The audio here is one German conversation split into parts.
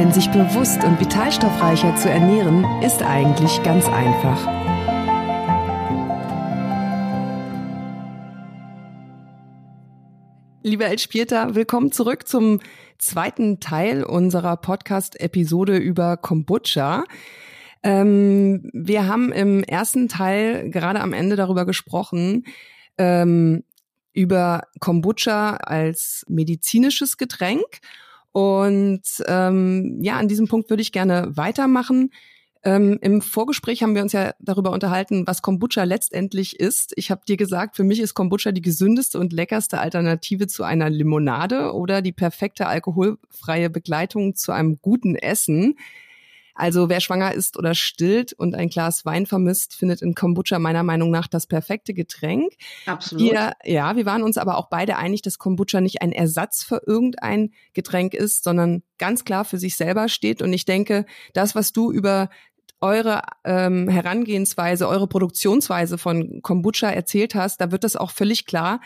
Denn sich bewusst und vitalstoffreicher zu ernähren, ist eigentlich ganz einfach. Liebe Elspieta, willkommen zurück zum zweiten Teil unserer Podcast-Episode über Kombucha. Ähm, wir haben im ersten Teil gerade am Ende darüber gesprochen, ähm, über Kombucha als medizinisches Getränk und ähm, ja, an diesem Punkt würde ich gerne weitermachen. Ähm, Im Vorgespräch haben wir uns ja darüber unterhalten, was Kombucha letztendlich ist. Ich habe dir gesagt, für mich ist Kombucha die gesündeste und leckerste Alternative zu einer Limonade oder die perfekte alkoholfreie Begleitung zu einem guten Essen. Also wer schwanger ist oder stillt und ein Glas Wein vermisst, findet in Kombucha meiner Meinung nach das perfekte Getränk. Absolut. Wir, ja, wir waren uns aber auch beide einig, dass Kombucha nicht ein Ersatz für irgendein Getränk ist, sondern ganz klar für sich selber steht. Und ich denke, das, was du über eure ähm, Herangehensweise, eure Produktionsweise von Kombucha erzählt hast, da wird das auch völlig klar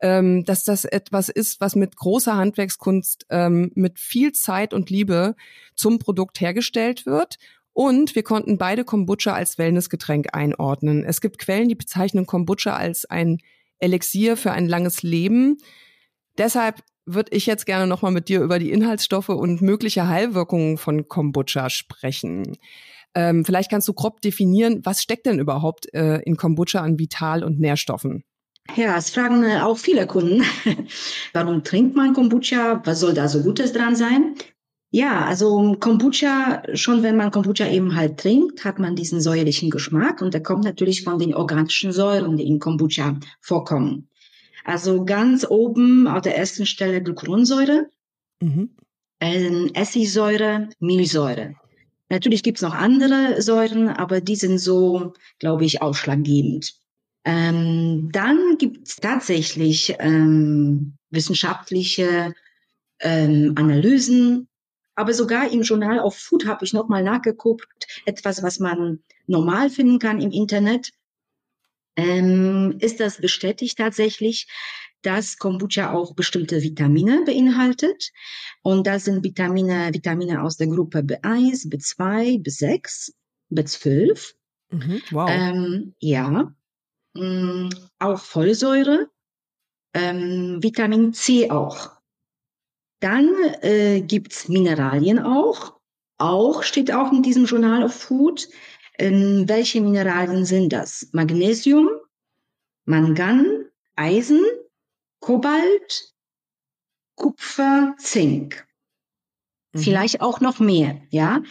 ähm, dass das etwas ist, was mit großer Handwerkskunst, ähm, mit viel Zeit und Liebe zum Produkt hergestellt wird. Und wir konnten beide Kombucha als Wellnessgetränk einordnen. Es gibt Quellen, die bezeichnen Kombucha als ein Elixier für ein langes Leben. Deshalb würde ich jetzt gerne nochmal mit dir über die Inhaltsstoffe und mögliche Heilwirkungen von Kombucha sprechen. Ähm, vielleicht kannst du grob definieren, was steckt denn überhaupt äh, in Kombucha an Vital- und Nährstoffen? Ja, es fragen äh, auch viele Kunden, warum trinkt man Kombucha? Was soll da so Gutes dran sein? Ja, also Kombucha, schon wenn man Kombucha eben halt trinkt, hat man diesen säuerlichen Geschmack und der kommt natürlich von den organischen Säuren, die in Kombucha vorkommen. Also ganz oben auf der ersten Stelle Glucuronsäure, mhm. Essigsäure, Milchsäure. Natürlich gibt's noch andere Säuren, aber die sind so, glaube ich, ausschlaggebend. Ähm, dann gibt es tatsächlich ähm, wissenschaftliche ähm, Analysen, aber sogar im Journal of Food habe ich nochmal nachgeguckt, etwas, was man normal finden kann im Internet. Ähm, ist das bestätigt tatsächlich, dass Kombucha auch bestimmte Vitamine beinhaltet. Und das sind Vitamine, Vitamine aus der Gruppe B1, B2, B6, B12. Mhm, wow. Ähm, ja, mh, mm, auch Folsäure, ähm, Vitamin C auch. Dann äh, gibt's Mineralien auch. Auch steht auch in diesem Journal of Food. Ähm, welche Mineralien sind das? Magnesium, Mangan, Eisen, Kobalt, Kupfer, Zink. Mhm. Vielleicht auch noch mehr, ja.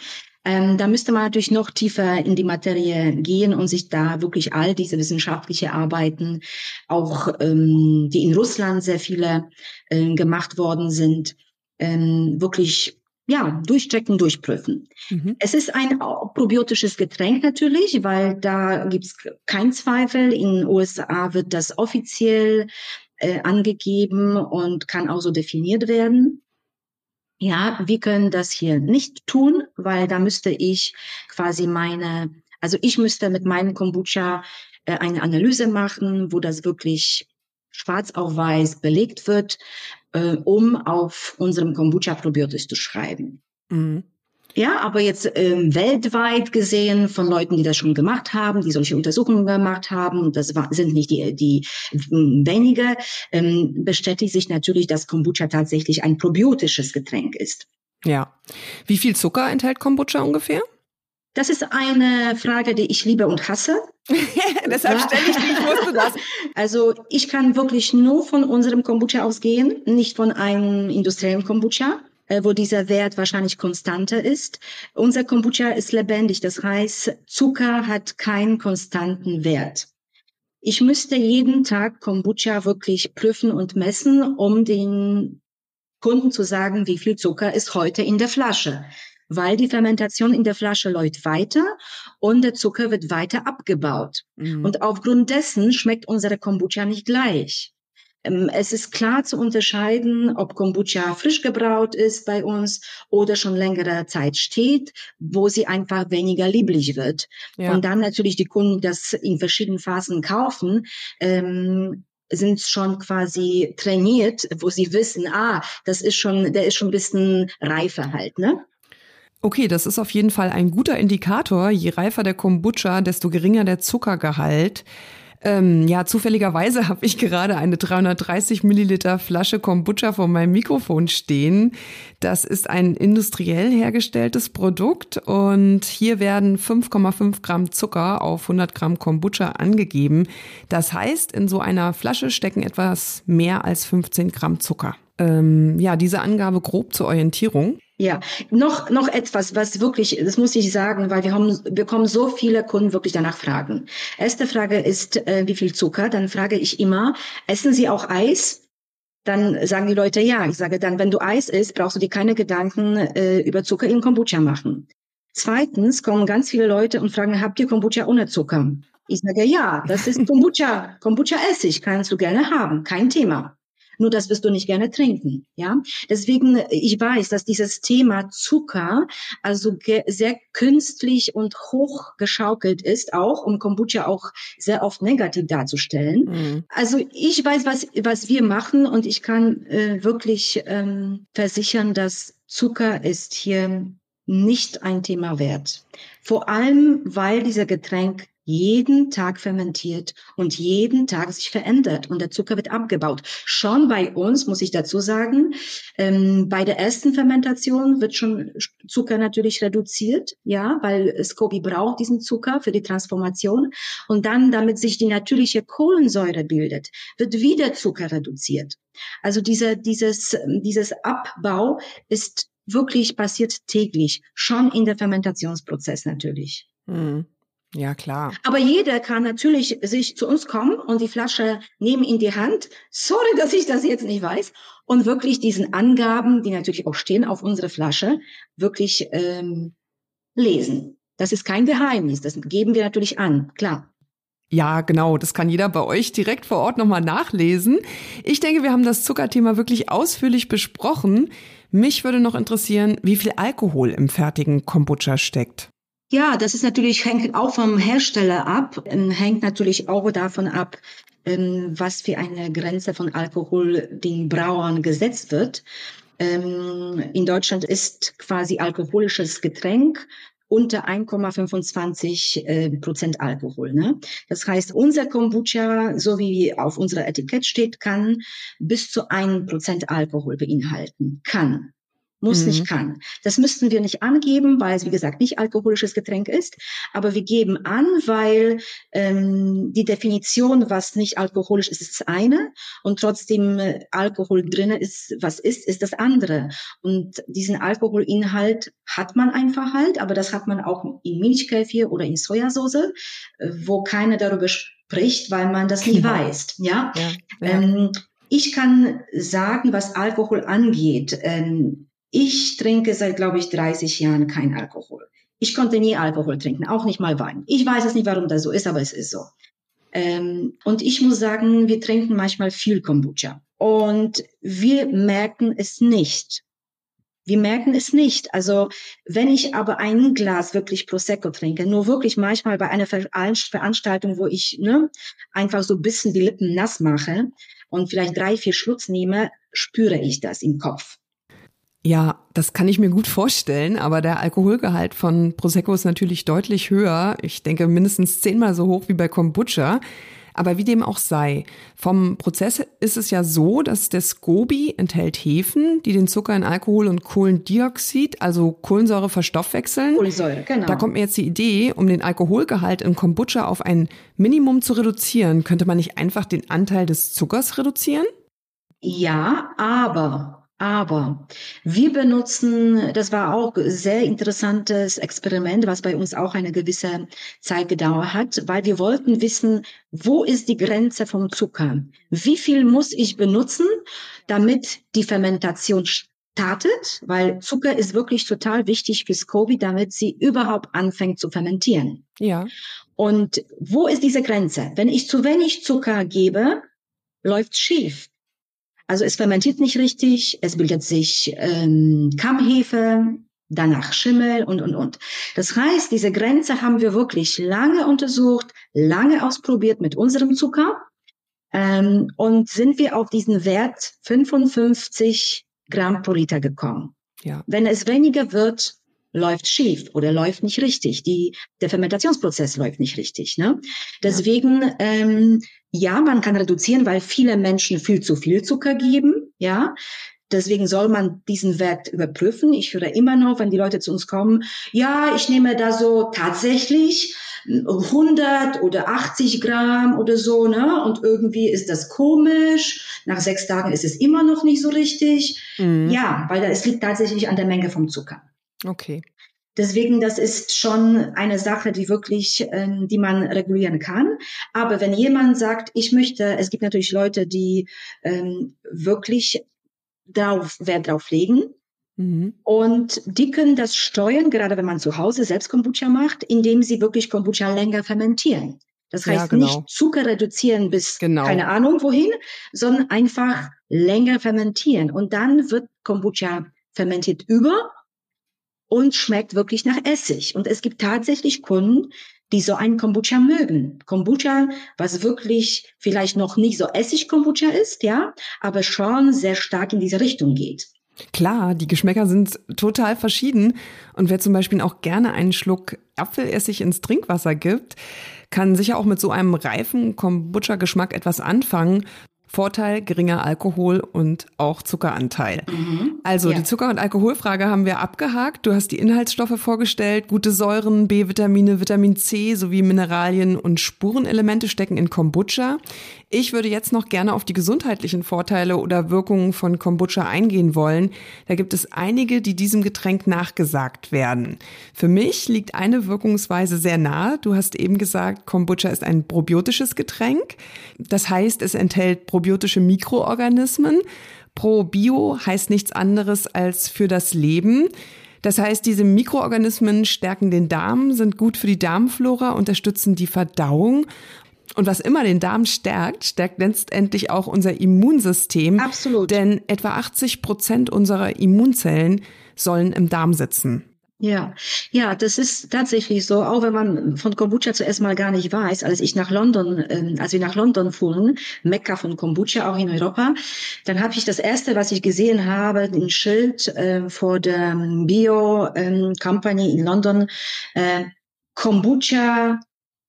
Ähm, da müsste man natürlich noch tiefer in die Materie gehen und sich da wirklich all diese wissenschaftliche Arbeiten, auch ähm, die in Russland sehr viele äh, gemacht worden sind, ähm, wirklich ja, durchchecken, durchprüfen. Mhm. Es ist ein probiotisches Getränk natürlich, weil da gibt es keinen Zweifel. In den USA wird das offiziell äh, angegeben und kann auch so definiert werden. Ja, wir können das hier nicht tun, weil da müsste ich quasi meine, also ich müsste mit meinem Kombucha äh, eine Analyse machen, wo das wirklich schwarz auf weiß belegt wird, äh, um auf unserem Kombucha Probiotics zu schreiben. Mhm. Ja, aber jetzt ähm, weltweit gesehen von Leuten, die das schon gemacht haben, die solche Untersuchungen gemacht haben, das war, sind nicht die, die ähm, wenige, ähm, bestätigt sich natürlich, dass Kombucha tatsächlich ein probiotisches Getränk ist. Ja. Wie viel Zucker enthält Kombucha ungefähr? Das ist eine Frage, die ich liebe und hasse. Deshalb stelle ich die, ich wusste das. Also ich kann wirklich nur von unserem Kombucha ausgehen, nicht von einem industriellen Kombucha. Äh, wo dieser Wert wahrscheinlich konstanter ist. Unser Kombucha ist lebendig, das heißt, Zucker hat keinen konstanten Wert. Ich müsste jeden Tag Kombucha wirklich prüfen und messen, um den Kunden zu sagen, wie viel Zucker ist heute in der Flasche. weil die Fermentation in der Flasche läuft weiter und der Zucker wird weiter abgebaut. Mhm. Und aufgrund dessen schmeckt unsere Kombucha nicht gleich. Ähm, es ist klar zu unterscheiden, ob Kombucha frisch gebraut ist bei uns oder schon längere Zeit steht, wo sie einfach weniger lieblich wird. Ja. Und dann natürlich die Kunden das in verschiedenen Phasen kaufen. Ähm, sind schon quasi trainiert, wo sie wissen, ah, das ist schon, der ist schon ein bisschen reifer halt, ne? Okay, das ist auf jeden Fall ein guter Indikator. Je reifer der Kombucha, desto geringer der Zuckergehalt. Ähm, ja, zufälligerweise habe ich gerade eine 330 Milliliter Flasche Kombucha vor meinem Mikrofon stehen. Das ist ein industriell hergestelltes Produkt und hier werden 5,5 Gramm Zucker auf 100 Gramm Kombucha angegeben. Das heißt, in so einer Flasche stecken etwas mehr als 15 Gramm Zucker. Ähm, ja, diese Angabe grob zur Orientierung. Ja, noch, noch etwas, was wirklich, das muss ich sagen, weil wir haben, bekommen so viele Kunden wirklich danach fragen. Erste Frage ist, äh, wie viel Zucker? Dann frage ich immer, essen Sie auch Eis? Dann sagen die Leute ja. Ich sage dann, wenn du Eis isst, brauchst du dir keine Gedanken äh, über Zucker in Kombucha machen. Zweitens kommen ganz viele Leute und fragen, habt ihr Kombucha ohne Zucker? Ich sage ja, das ist Kombucha. Kombucha Essig kannst du gerne haben, kein Thema. Nur das wirst du nicht gerne trinken, ja. Deswegen, ich weiß, dass dieses Thema Zucker also sehr künstlich und hoch geschaukelt ist, auch um Kombucha auch sehr oft negativ darzustellen. Mhm. Also ich weiß, was, was wir machen und ich kann äh, wirklich ähm, versichern, dass Zucker ist hier nicht ein Thema wert. Vor allem, weil dieser Getränk jeden Tag fermentiert und jeden Tag sich verändert und der Zucker wird abgebaut. Schon bei uns, muss ich dazu sagen, ähm, bei der ersten Fermentation wird schon Zucker natürlich reduziert, ja, weil Scoby braucht diesen Zucker für die Transformation und dann, damit sich die natürliche Kohlensäure bildet, wird wieder Zucker reduziert. Also dieser, dieses, dieses Abbau ist wirklich passiert täglich, schon in der Fermentationsprozess natürlich. Mhm. Ja, klar. Aber jeder kann natürlich sich zu uns kommen und die Flasche nehmen in die Hand. Sorry, dass ich das jetzt nicht weiß. Und wirklich diesen Angaben, die natürlich auch stehen auf unserer Flasche, wirklich ähm, lesen. Das ist kein Geheimnis. Das geben wir natürlich an, klar. Ja, genau. Das kann jeder bei euch direkt vor Ort nochmal nachlesen. Ich denke, wir haben das Zuckerthema wirklich ausführlich besprochen. Mich würde noch interessieren, wie viel Alkohol im fertigen Kombucha steckt. Ja, das ist natürlich, hängt auch vom Hersteller ab, ähm, hängt natürlich auch davon ab, ähm, was für eine Grenze von Alkohol den Brauern gesetzt wird. Ähm, in Deutschland ist quasi alkoholisches Getränk unter 1,25 äh, Prozent Alkohol. Ne? Das heißt, unser Kombucha, so wie auf unserer Etikett steht, kann bis zu 1 Prozent Alkohol beinhalten. Kann muss mhm. nicht kann. Das müssten wir nicht angeben, weil es, wie gesagt, nicht alkoholisches Getränk ist. Aber wir geben an, weil ähm, die Definition, was nicht alkoholisch ist, ist das eine. Und trotzdem äh, Alkohol drinne ist, was ist, ist das andere. Und diesen Alkoholinhalt hat man einfach halt, aber das hat man auch in Milchkäfir oder in Sojasauce, äh, wo keiner darüber spricht, weil man das nicht genau. weiß. Ja. ja, ja. Ähm, ich kann sagen, was Alkohol angeht, ähm, ich trinke seit, glaube ich, 30 Jahren kein Alkohol. Ich konnte nie Alkohol trinken, auch nicht mal Wein. Ich weiß es nicht, warum das so ist, aber es ist so. Ähm, und ich muss sagen, wir trinken manchmal viel Kombucha. Und wir merken es nicht. Wir merken es nicht. Also wenn ich aber ein Glas wirklich Prosecco trinke, nur wirklich manchmal bei einer Veranstaltung, wo ich ne, einfach so ein bisschen die Lippen nass mache und vielleicht drei, vier Schlucks nehme, spüre ich das im Kopf. Ja, das kann ich mir gut vorstellen, aber der Alkoholgehalt von Prosecco ist natürlich deutlich höher. Ich denke mindestens zehnmal so hoch wie bei Kombucha. Aber wie dem auch sei, vom Prozess ist es ja so, dass der Scoby enthält Hefen, die den Zucker in Alkohol und Kohlendioxid, also Kohlensäure, verstoffwechseln. Kohlensäure, genau. Da kommt mir jetzt die Idee, um den Alkoholgehalt in Kombucha auf ein Minimum zu reduzieren, könnte man nicht einfach den Anteil des Zuckers reduzieren? Ja, aber aber wir benutzen, das war auch sehr interessantes Experiment, was bei uns auch eine gewisse Zeit gedauert hat, weil wir wollten wissen, wo ist die Grenze vom Zucker? Wie viel muss ich benutzen, damit die Fermentation startet, weil Zucker ist wirklich total wichtig fürs Covid, damit sie überhaupt anfängt zu fermentieren. Ja. Und wo ist diese Grenze? Wenn ich zu wenig Zucker gebe, läuft schief. Also es fermentiert nicht richtig, es bildet sich ähm, Kammhefe, danach Schimmel und, und, und. Das heißt, diese Grenze haben wir wirklich lange untersucht, lange ausprobiert mit unserem Zucker ähm, und sind wir auf diesen Wert 55 Gramm pro Liter gekommen. Ja. Wenn es weniger wird, läuft schief oder läuft nicht richtig. Die, der Fermentationsprozess läuft nicht richtig. Ne? Deswegen, ja. Ähm, ja, man kann reduzieren, weil viele Menschen viel zu viel Zucker geben. Ja, Deswegen soll man diesen Wert überprüfen. Ich höre immer noch, wenn die Leute zu uns kommen, ja, ich nehme da so tatsächlich 100 oder 80 Gramm oder so, ne? Und irgendwie ist das komisch. Nach sechs Tagen ist es immer noch nicht so richtig. Mhm. Ja, weil es liegt tatsächlich an der Menge vom Zucker. Okay. Deswegen, das ist schon eine Sache, die wirklich, ähm, die man regulieren kann. Aber wenn jemand sagt, ich möchte, es gibt natürlich Leute, die ähm, wirklich drauf, Wert drauf legen. Mhm. Und die können das steuern, gerade wenn man zu Hause selbst Kombucha macht, indem sie wirklich Kombucha länger fermentieren. Das heißt ja, genau. nicht Zucker reduzieren bis genau. keine Ahnung wohin, sondern einfach länger fermentieren. Und dann wird Kombucha fermentiert über und schmeckt wirklich nach Essig. Und es gibt tatsächlich Kunden, die so einen Kombucha mögen. Kombucha, was wirklich vielleicht noch nicht so Essig-Kombucha ist, ja, aber schon sehr stark in diese Richtung geht. Klar, die Geschmäcker sind total verschieden. Und wer zum Beispiel auch gerne einen Schluck Apfelessig ins Trinkwasser gibt, kann sicher auch mit so einem reifen Kombucha-Geschmack etwas anfangen. Vorteil geringer Alkohol und auch Zuckeranteil. Mhm. Also ja. die Zucker- und Alkoholfrage haben wir abgehakt. Du hast die Inhaltsstoffe vorgestellt. Gute Säuren, B-Vitamine, Vitamin C sowie Mineralien und Spurenelemente stecken in Kombucha. Ich würde jetzt noch gerne auf die gesundheitlichen Vorteile oder Wirkungen von Kombucha eingehen wollen. Da gibt es einige, die diesem Getränk nachgesagt werden. Für mich liegt eine Wirkungsweise sehr nahe. Du hast eben gesagt, Kombucha ist ein probiotisches Getränk. Das heißt, es enthält probiotische Mikroorganismen. Probio heißt nichts anderes als für das Leben. Das heißt, diese Mikroorganismen stärken den Darm, sind gut für die Darmflora, unterstützen die Verdauung und was immer den Darm stärkt, stärkt letztendlich auch unser Immunsystem. Absolut. Denn etwa 80 Prozent unserer Immunzellen sollen im Darm sitzen. Ja, ja, das ist tatsächlich so, auch wenn man von Kombucha zuerst mal gar nicht weiß, als ich nach London, äh, als wir nach London fuhren, Mekka von Kombucha, auch in Europa, dann habe ich das erste, was ich gesehen habe, ein Schild äh, vor der Bio ähm, Company in London, äh, Kombucha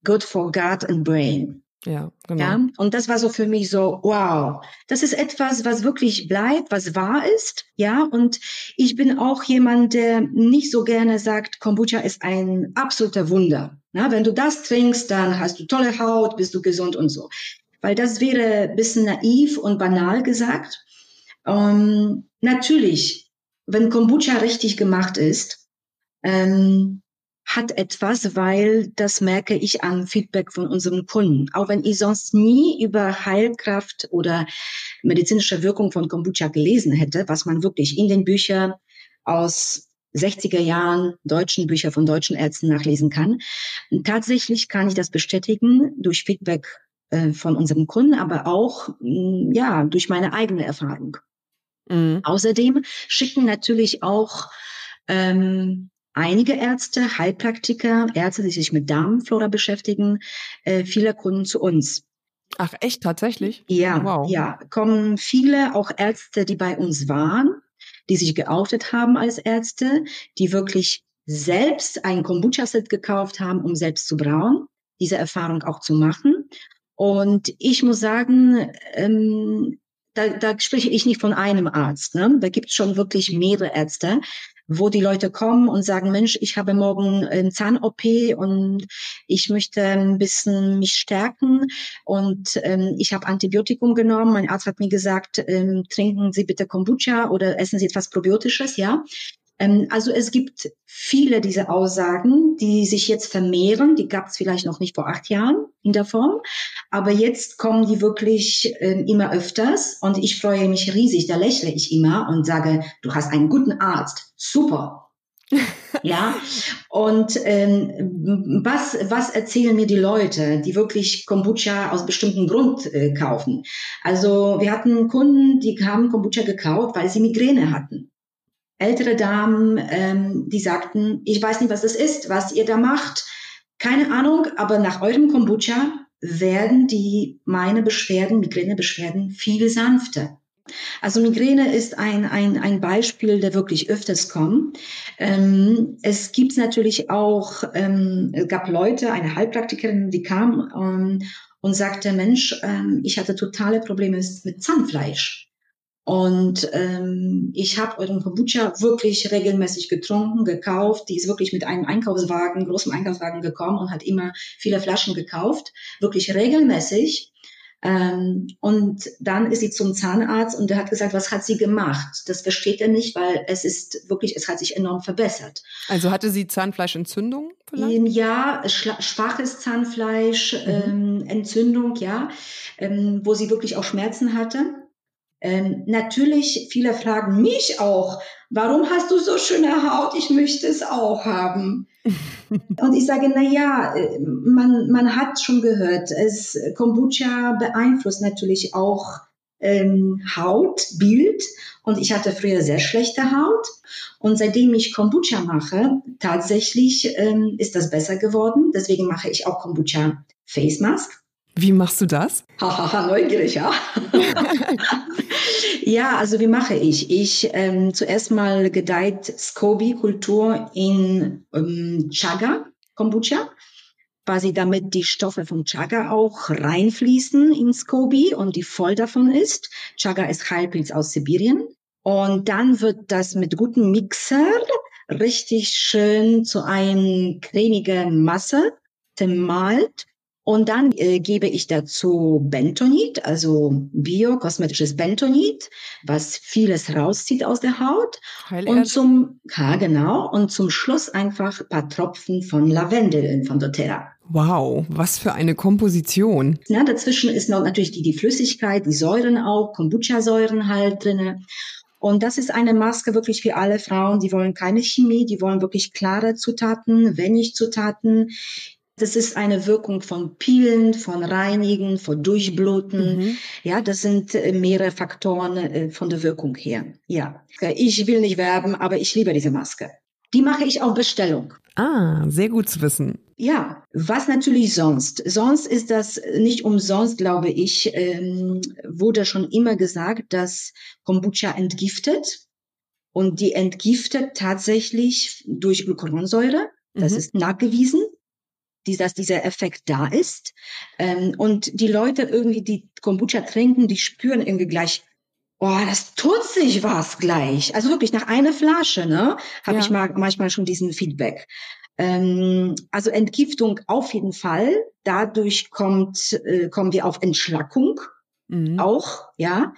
good for gut and brain. Ja, genau. Ja, und das war so für mich so, wow, das ist etwas, was wirklich bleibt, was wahr ist. Ja, und ich bin auch jemand, der nicht so gerne sagt, Kombucha ist ein absoluter Wunder. Ja, wenn du das trinkst, dann hast du tolle Haut, bist du gesund und so. Weil das wäre ein bisschen naiv und banal gesagt. Ähm, natürlich, wenn Kombucha richtig gemacht ist, ähm, hat etwas, weil das merke ich an Feedback von unseren Kunden. Auch wenn ich sonst nie über Heilkraft oder medizinische Wirkung von Kombucha gelesen hätte, was man wirklich in den Büchern aus 60er Jahren deutschen Bücher von deutschen Ärzten nachlesen kann. Tatsächlich kann ich das bestätigen durch Feedback äh, von unseren Kunden, aber auch mm, ja durch meine eigene Erfahrung. Mhm. Außerdem schicken natürlich auch ähm, einige Ärzte, Heilpraktiker, Ärzte, die sich mit Darmflora beschäftigen, äh, viele Kunden zu uns. Ach echt, tatsächlich? Ja, wow. ja, kommen viele auch Ärzte, die bei uns waren, die sich geoutet haben als Ärzte, die wirklich selbst ein Kombucha-Set gekauft haben, um selbst zu brauen, diese Erfahrung auch zu machen. Und ich muss sagen, ähm, da, da spreche ich nicht von einem Arzt. Ne? Da gibt es schon wirklich mehrere Ärzte, wo die Leute kommen und sagen, Mensch, ich habe morgen ein Zahn-OP und ich möchte ein bisschen mich stärken und ähm, ich habe Antibiotikum genommen. Mein Arzt hat mir gesagt, ähm, trinken Sie bitte Kombucha oder essen Sie etwas Probiotisches, ja. Ähm, also es gibt viele dieser Aussagen, die sich jetzt vermehren. Die gab es vielleicht noch nicht vor acht Jahren in der Form, aber jetzt kommen die wirklich äh, immer öfters und ich freue mich riesig. Da lächle ich immer und sage, du hast einen guten Arzt, super. ja, und ähm, was, was erzählen mir die Leute, die wirklich Kombucha aus bestimmten Grund äh, kaufen? Also wir hatten Kunden, die haben Kombucha gekauft, weil sie Migräne hatten. Ältere Damen, ähm, die sagten, ich weiß nicht, was das ist, was ihr da macht. Keine Ahnung, aber nach eurem Kombucha werden die meine Beschwerden, Migränebeschwerden viel sanfter. Also Migräne ist ein, ein, ein Beispiel, der wirklich öfters kommt. Ähm, es gibt natürlich auch, ähm, es gab Leute, eine Heilpraktikerin, die kam ähm, und sagte, Mensch, ähm, ich hatte totale Probleme mit Zahnfleisch. Und ähm, ich habe euren Kombucha wirklich regelmäßig getrunken, gekauft. Die ist wirklich mit einem Einkaufswagen, großem Einkaufswagen gekommen und hat immer viele Flaschen gekauft, wirklich regelmäßig. Ähm, und dann ist sie zum Zahnarzt und der hat gesagt, was hat sie gemacht? Das versteht er nicht, weil es ist wirklich, es hat sich enorm verbessert. Also hatte sie Zahnfleischentzündung vielleicht? Ja, schwaches Zahnfleisch, mhm. ähm, Entzündung, ja, ähm, wo sie wirklich auch Schmerzen hatte. Ähm, natürlich, viele fragen mich auch, warum hast du so schöne Haut? Ich möchte es auch haben. Und ich sage, na ja, äh, man, man hat schon gehört, es, Kombucha beeinflusst natürlich auch ähm, Hautbild. Und ich hatte früher sehr schlechte Haut. Und seitdem ich Kombucha mache, tatsächlich ähm, ist das besser geworden. Deswegen mache ich auch Kombucha Face Mask. Wie machst du das? Hahaha, neugierig, ja. ja, also wie mache ich? Ich ähm, zuerst mal gedeiht Scoby-Kultur in ähm, Chaga, Kombucha, quasi damit die Stoffe vom Chaga auch reinfließen in Scoby und die voll davon ist. Chaga ist Heilpilz aus Sibirien. Und dann wird das mit gutem Mixer richtig schön zu einer cremigen Masse gemalt und dann äh, gebe ich dazu Bentonit, also biokosmetisches Bentonit, was vieles rauszieht aus der Haut. Heilerde. Und zum, ja, genau, und zum Schluss einfach paar Tropfen von Lavendel von doTERRA. Wow, was für eine Komposition. Ja, dazwischen ist noch natürlich die, die Flüssigkeit, die Säuren auch, Kombucha-Säuren halt drinne. Und das ist eine Maske wirklich für alle Frauen, die wollen keine Chemie, die wollen wirklich klare Zutaten, wenig Zutaten. Das ist eine Wirkung von Peelen, von Reinigen, von Durchbluten. Mhm. Ja, das sind äh, mehrere Faktoren äh, von der Wirkung her. Ja, ich will nicht werben, aber ich liebe diese Maske. Die mache ich auf Bestellung. Ah, sehr gut zu wissen. Ja, was natürlich sonst? Sonst ist das nicht umsonst, glaube ich, ähm, wurde schon immer gesagt, dass Kombucha entgiftet. Und die entgiftet tatsächlich durch Glucuronsäure. Das mhm. ist nachgewiesen die, dass dieser Effekt da ist. Ähm, und die Leute irgendwie, die Kombucha trinken, die spüren irgendwie gleich, oh, das tut sich was gleich. Also wirklich nach einer Flasche, ne, habe ja. ich mal, manchmal schon diesen Feedback. Ähm, also Entgiftung auf jeden Fall. Dadurch kommt, äh, kommen wir auf Entschlackung mhm. auch, ja.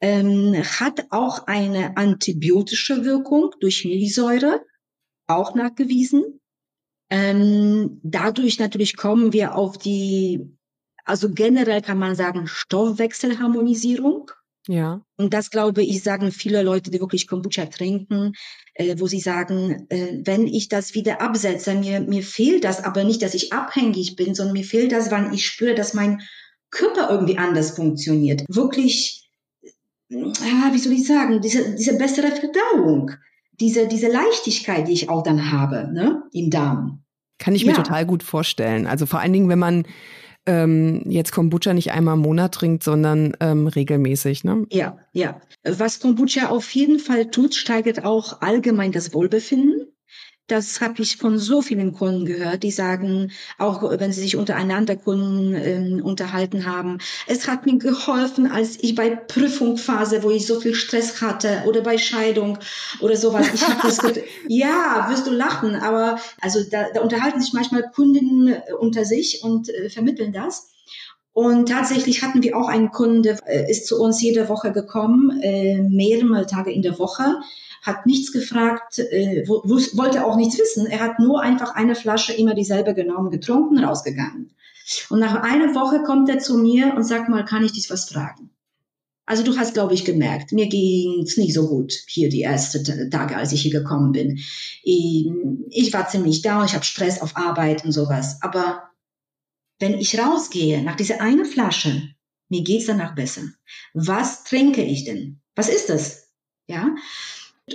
Ähm, hat auch eine antibiotische Wirkung durch Milchsäure, auch nachgewiesen. Ähm, dadurch natürlich kommen wir auf die, also generell kann man sagen, Stoffwechselharmonisierung. Ja. Und das glaube ich, sagen viele Leute, die wirklich Kombucha trinken, äh, wo sie sagen, äh, wenn ich das wieder absetze, mir, mir fehlt das, aber nicht, dass ich abhängig bin, sondern mir fehlt das, weil ich spüre, dass mein Körper irgendwie anders funktioniert. Wirklich, ja, wie soll ich sagen, diese, diese bessere Verdauung diese, diese Leichtigkeit, die ich auch dann habe, ne, im Darm. Kann ich mir total gut vorstellen. Also vor allen Dingen, wenn man ähm, jetzt Kombucha nicht einmal im Monat trinkt, sondern ähm, regelmäßig, ne? Ja, ja. Was Kombucha auf jeden Fall tut, steigert auch allgemein das Wohlbefinden. Das habe ich von so vielen Kunden gehört, die sagen, auch wenn sie sich untereinander Kunden ähm, unterhalten haben, es hat mir geholfen, als ich bei Prüfungsphase, wo ich so viel Stress hatte oder bei Scheidung oder sowas. Ich habe das ja, wirst du lachen, aber also da, da unterhalten sich manchmal Kundinnen äh, unter sich und äh, vermitteln das. Und tatsächlich hatten wir auch einen Kunden, der äh, ist zu uns jede Woche gekommen, äh, mehrere Tage in der Woche hat nichts gefragt, äh, wollte auch nichts wissen. Er hat nur einfach eine Flasche immer dieselbe genommen, getrunken, rausgegangen. Und nach einer Woche kommt er zu mir und sagt mal, kann ich dich was fragen? Also du hast, glaube ich, gemerkt, mir ging's nicht so gut hier die ersten Tage, als ich hier gekommen bin. Ich war ziemlich down, ich habe Stress auf Arbeit und sowas. Aber wenn ich rausgehe nach dieser eine Flasche, mir geht's danach besser. Was trinke ich denn? Was ist das? Ja.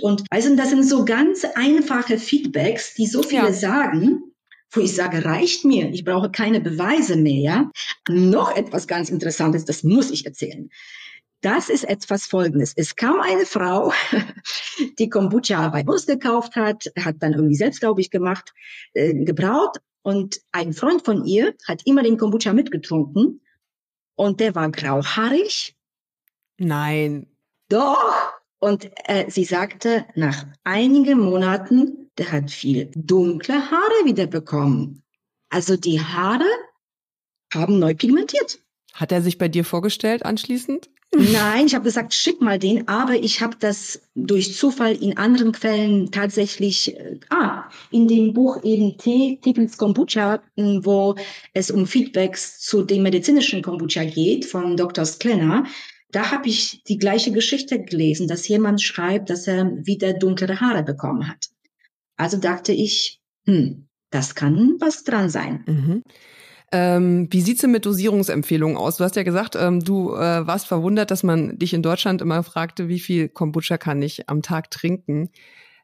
Und also das sind so ganz einfache Feedbacks, die so viele ja. sagen, wo ich sage, reicht mir, ich brauche keine Beweise mehr. Ja? Noch etwas ganz Interessantes, das muss ich erzählen. Das ist etwas Folgendes. Es kam eine Frau, die Kombucha bei uns gekauft hat, hat dann irgendwie selbst, glaube ich, gemacht, äh, gebraut. Und ein Freund von ihr hat immer den Kombucha mitgetrunken. Und der war grauhaarig. Nein. Doch. Und äh, sie sagte, nach einigen Monaten, der hat viel dunkle Haare wieder bekommen. Also die Haare haben neu pigmentiert. Hat er sich bei dir vorgestellt anschließend? Nein, ich habe gesagt, schick mal den, aber ich habe das durch Zufall in anderen Quellen tatsächlich, äh, ah, in dem Buch eben Tee, Titels Kombucha, wo es um Feedbacks zu dem medizinischen Kombucha geht von Dr. Sklenner, da habe ich die gleiche Geschichte gelesen, dass jemand schreibt, dass er wieder dunklere Haare bekommen hat. Also dachte ich, hm, das kann was dran sein. Mhm. Ähm, wie sieht's denn mit Dosierungsempfehlungen aus? Du hast ja gesagt, ähm, du äh, warst verwundert, dass man dich in Deutschland immer fragte, wie viel Kombucha kann ich am Tag trinken?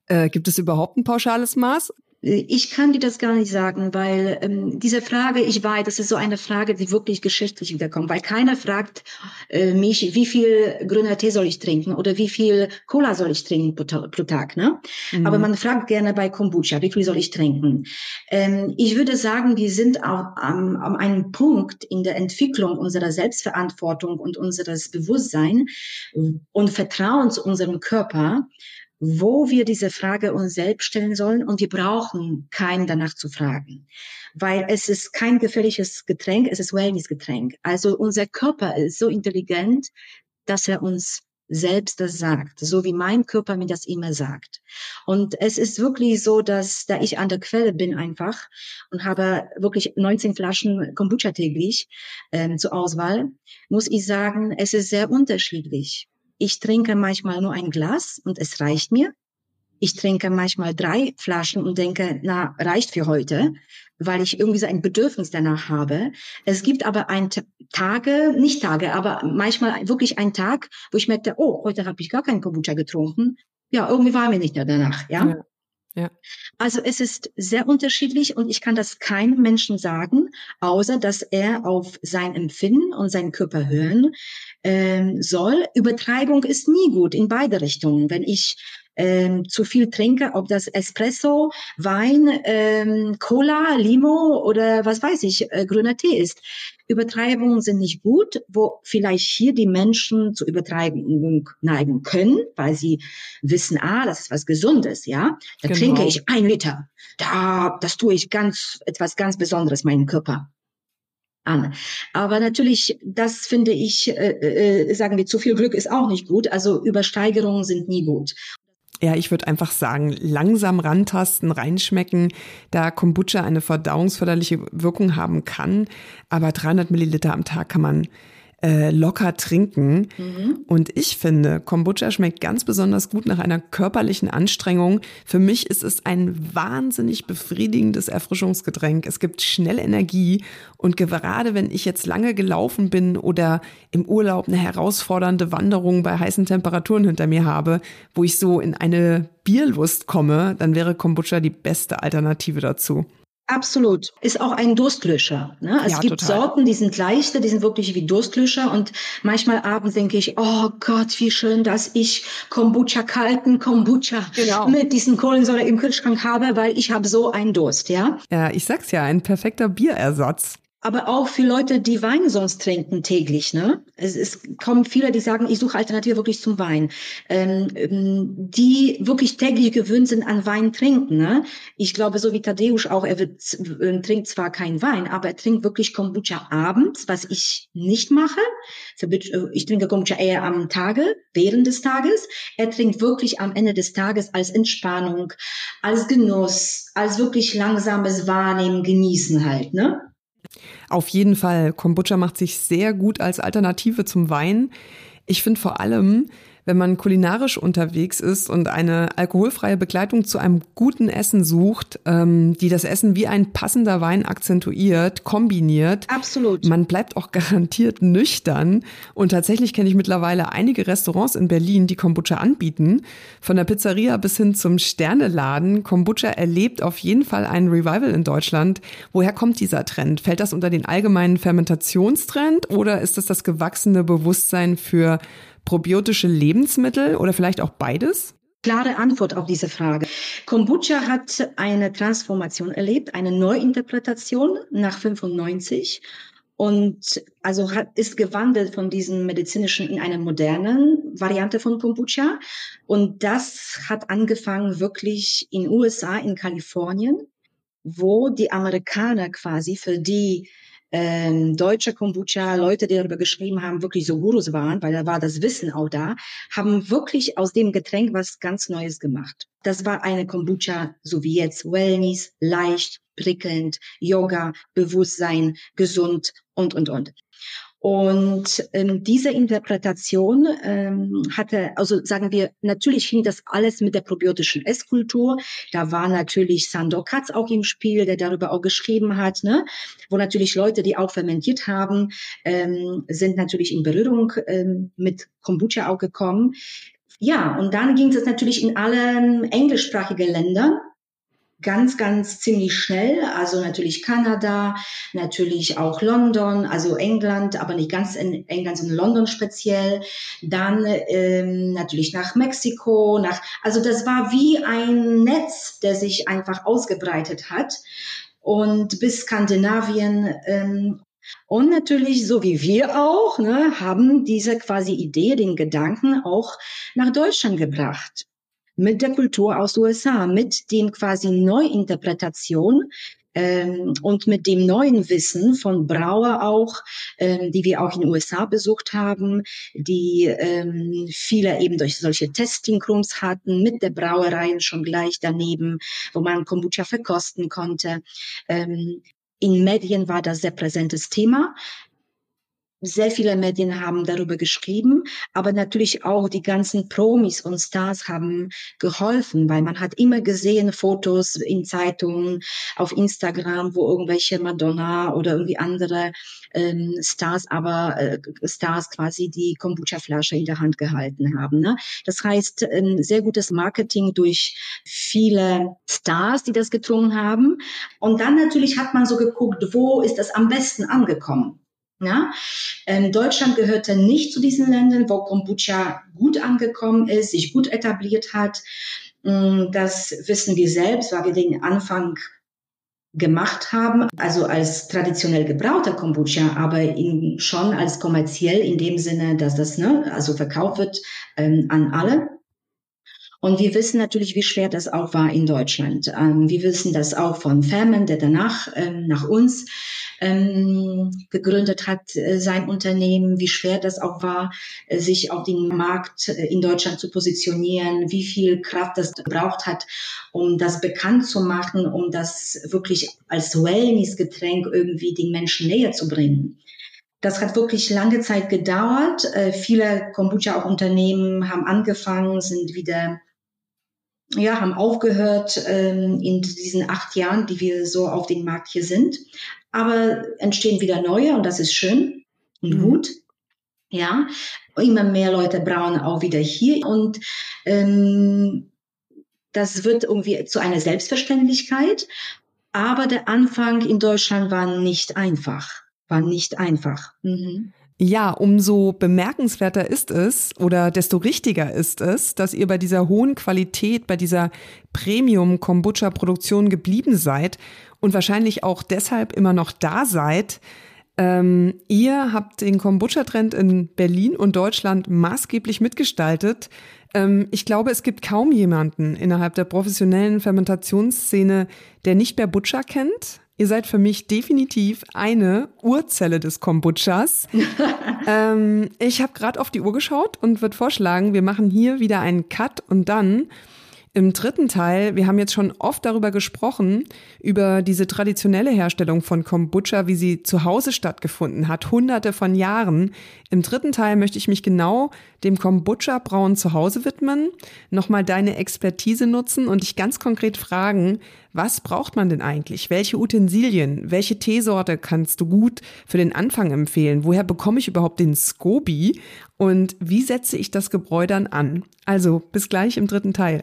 Äh, gibt es überhaupt ein pauschales Maß? Ich kann dir das gar nicht sagen, weil ähm, diese Frage, ich weiß, das ist so eine Frage, die wirklich geschichtlich wiederkommt, weil keiner fragt äh, mich, wie viel grüner Tee soll ich trinken oder wie viel Cola soll ich trinken pro, pro Tag, ne? Mhm. Aber man fragt gerne bei Kombucha, wie viel soll ich trinken? Ähm, ich würde sagen, wir sind auch am, am einem Punkt in der Entwicklung unserer Selbstverantwortung und unseres Bewusstseins und Vertrauen zu unserem Körper, wo wir diese Frage uns selbst stellen sollen und wir brauchen keinen danach zu fragen, weil es ist kein gefährliches Getränk, es ist Wellness-Getränk. Also unser Körper ist so intelligent, dass er uns selbst das sagt, so wie mein Körper mir das immer sagt. Und es ist wirklich so, dass da ich an der Quelle bin einfach und habe wirklich 19 Flaschen Kombucha täglich ähm, zur Auswahl, muss ich sagen, es ist sehr unterschiedlich. Ich trinke manchmal nur ein Glas und es reicht mir. Ich trinke manchmal drei Flaschen und denke, na, reicht für heute, weil ich irgendwie so ein Bedürfnis danach habe. Es gibt aber ein Tage, nicht Tage, aber manchmal wirklich ein Tag, wo ich merkte, oh, heute habe ich gar keinen Kombucha getrunken. Ja, irgendwie war mir nicht mehr danach, ja. ja. Ja. Also es ist sehr unterschiedlich und ich kann das keinem Menschen sagen, außer dass er auf sein Empfinden und seinen Körper hören ähm, soll. Übertreibung ist nie gut in beide Richtungen. Wenn ich ähm, zu viel trinke, ob das Espresso, Wein, ähm, Cola, Limo oder was weiß ich, äh, grüner Tee ist. Übertreibungen sind nicht gut, wo vielleicht hier die Menschen zu Übertreibung neigen können, weil sie wissen, ah, das ist was Gesundes, ja. Da genau. trinke ich ein Liter. Da, das tue ich ganz, etwas ganz Besonderes meinem Körper an. Aber natürlich, das finde ich, äh, äh, sagen wir, zu viel Glück ist auch nicht gut. Also Übersteigerungen sind nie gut. Ja, ich würde einfach sagen, langsam rantasten, reinschmecken, da Kombucha eine verdauungsförderliche Wirkung haben kann. Aber 300 Milliliter am Tag kann man äh, locker trinken. Mhm. Und ich finde, Kombucha schmeckt ganz besonders gut nach einer körperlichen Anstrengung. Für mich ist es ein wahnsinnig befriedigendes Erfrischungsgetränk. Es gibt schnell Energie und gerade wenn ich jetzt lange gelaufen bin oder im Urlaub eine herausfordernde Wanderung bei heißen Temperaturen hinter mir habe, wo ich so in eine Bierlust komme, dann wäre Kombucha die beste Alternative dazu. Absolut. Ist auch ein Durstlöscher. Ne? Es ja, gibt total. Sorten, die sind leichter, die sind wirklich wie Durstlöscher. Und manchmal abends denke ich, oh Gott, wie schön, dass ich Kombucha kalten Kombucha genau. mit diesen Kohlensäure im Kühlschrank habe, weil ich habe so einen Durst, ja? Ja, ich sag's ja, ein perfekter Bierersatz. Aber auch für Leute, die Wein sonst trinken täglich. Ne? Es, es kommen viele, die sagen, ich suche Alternative wirklich zum Wein, ähm, ähm, die wirklich täglich gewöhnt sind an Wein trinken. Ne? Ich glaube, so wie Tadeusz auch, er wird, äh, trinkt zwar kein Wein, aber er trinkt wirklich Kombucha abends, was ich nicht mache. Äh, ich trinke Kombucha eher am Tage, während des Tages. Er trinkt wirklich am Ende des Tages als Entspannung, als Genuss, als wirklich langsames Wahrnehmen, Genießen halt. Ne? Auf jeden Fall. Kombucha macht sich sehr gut als Alternative zum Wein. Ich finde vor allem, wenn man kulinarisch unterwegs ist und eine alkoholfreie Begleitung zu einem guten Essen sucht, ähm, die das Essen wie ein passender Wein akzentuiert, kombiniert. Absolut. Man bleibt auch garantiert nüchtern. Und tatsächlich kenne ich mittlerweile einige Restaurants in Berlin, die Kombucha anbieten. Von der Pizzeria bis hin zum Sterneladen. Kombucha erlebt auf jeden Fall ein Revival in Deutschland. Woher kommt dieser Trend? Fällt das unter den allgemeinen Fermentationstrend oder ist das das gewachsene Bewusstsein für probiotische Lebensmittel oder vielleicht auch beides? Klare Antwort auf diese Frage. Kombucha hat eine Transformation erlebt, eine Neuinterpretation nach 95 und also hat, ist gewandelt von diesem medizinischen in eine moderne Variante von Kombucha. Und das hat angefangen wirklich in USA, in Kalifornien, wo die Amerikaner quasi für die ähm, deutsche Kombucha, Leute, die darüber geschrieben haben, wirklich so Gurus waren, weil da war das Wissen auch da, haben wirklich aus dem Getränk was ganz Neues gemacht. Das war eine Kombucha, so wie jetzt Wellness, leicht, prickelnd, Yoga, Bewusstsein, gesund und, und, und. Und ähm, diese Interpretation ähm, hatte, also sagen wir, natürlich hing das alles mit der probiotischen Esskultur. Da war natürlich Sandor Katz auch im Spiel, der darüber auch geschrieben hat, ne? wo natürlich Leute, die auch fermentiert haben, ähm, sind natürlich in Berührung ähm, mit Kombucha auch gekommen. Ja, und dann ging es natürlich in allen englischsprachigen Ländern ganz, ganz ziemlich schnell. Also natürlich Kanada, natürlich auch London, also England, aber nicht ganz in England, sondern London speziell. Dann ähm, natürlich nach Mexiko, nach, also das war wie ein Netz, der sich einfach ausgebreitet hat. Und bis Skandinavien ähm, und natürlich, so wie wir auch, ne, haben diese quasi Idee, den Gedanken auch nach Deutschland gebracht mit der Kultur aus USA, mit dem quasi Neuinterpretation ähm, und mit dem neuen Wissen von Brauer auch, ähm, die wir auch in den USA besucht haben, die ähm, viele eben durch solche Testing-Rooms hatten, mit der Brauerei schon gleich daneben, wo man Kombucha verkosten konnte. Ähm, in Medien war das sehr präsentes Thema. Sehr viele Medien haben darüber geschrieben, aber natürlich auch die ganzen Promis und Stars haben geholfen, weil man hat immer gesehen Fotos in Zeitungen, auf Instagram, wo irgendwelche Madonna oder irgendwie andere ähm, Stars, aber äh, Stars quasi die Kombucha-Flasche in der Hand gehalten haben. Ne? Das heißt, ähm, sehr gutes Marketing durch viele Stars, die das getrunken haben. Und dann natürlich hat man so geguckt, wo ist das am besten angekommen? Ja? Ähm, Deutschland gehörte nicht zu diesen Ländern, wo Kombucha gut angekommen ist, sich gut etabliert hat. Mm, das wissen wir selbst, weil wir den Anfang gemacht haben, also als traditionell gebrauchter Kombucha, aber in, schon als kommerziell in dem Sinne, dass das ne, also verkauft wird ähm, an alle. Und wir wissen natürlich, wie schwer das auch war in Deutschland. Ähm, wir wissen das auch von Fährmann, der danach ähm, nach uns ähm, gegründet hat, äh, sein Unternehmen, wie schwer das auch war, äh, sich auf den Markt äh, in Deutschland zu positionieren, wie viel Kraft das gebraucht hat, um das bekannt zu machen, um das wirklich als Wellness-Getränk irgendwie den Menschen näher zu bringen. Das hat wirklich lange Zeit gedauert. Äh, viele Kombucha-Unternehmen haben angefangen, sind wieder ja, haben aufgehört ähm, in diesen acht Jahren, die wir so auf dem Markt hier sind aber entstehen wieder neue und das ist schön und mhm. gut. Ja, immer mehr Leute brauen auch wieder hier und ähm, das wird irgendwie zu einer Selbstverständlichkeit. Aber der Anfang in Deutschland war nicht einfach, war nicht einfach. Mhm. Ja, umso bemerkenswerter ist es oder desto richtiger ist es, dass ihr bei dieser hohen Qualität, bei dieser Premium-Kombucha-Produktion geblieben seid und wahrscheinlich auch deshalb immer noch da seid. Ähm, ihr habt den Kombucha-Trend in Berlin und Deutschland maßgeblich mitgestaltet. Ähm, ich glaube, es gibt kaum jemanden innerhalb der professionellen Fermentationsszene, der nicht mehr Butcher kennt. Ihr seid für mich definitiv eine Urzelle des Kombuchas. ähm, ich habe gerade auf die Uhr geschaut und würde vorschlagen, wir machen hier wieder einen Cut und dann im dritten Teil, wir haben jetzt schon oft darüber gesprochen, über diese traditionelle Herstellung von Kombucha, wie sie zu Hause stattgefunden hat, hunderte von Jahren. Im dritten Teil möchte ich mich genau dem Kombucha-Brauen zu Hause widmen, nochmal deine Expertise nutzen und dich ganz konkret fragen, was braucht man denn eigentlich? Welche Utensilien? Welche Teesorte kannst du gut für den Anfang empfehlen? Woher bekomme ich überhaupt den Scoby? Und wie setze ich das Gebräu dann an? Also, bis gleich im dritten Teil.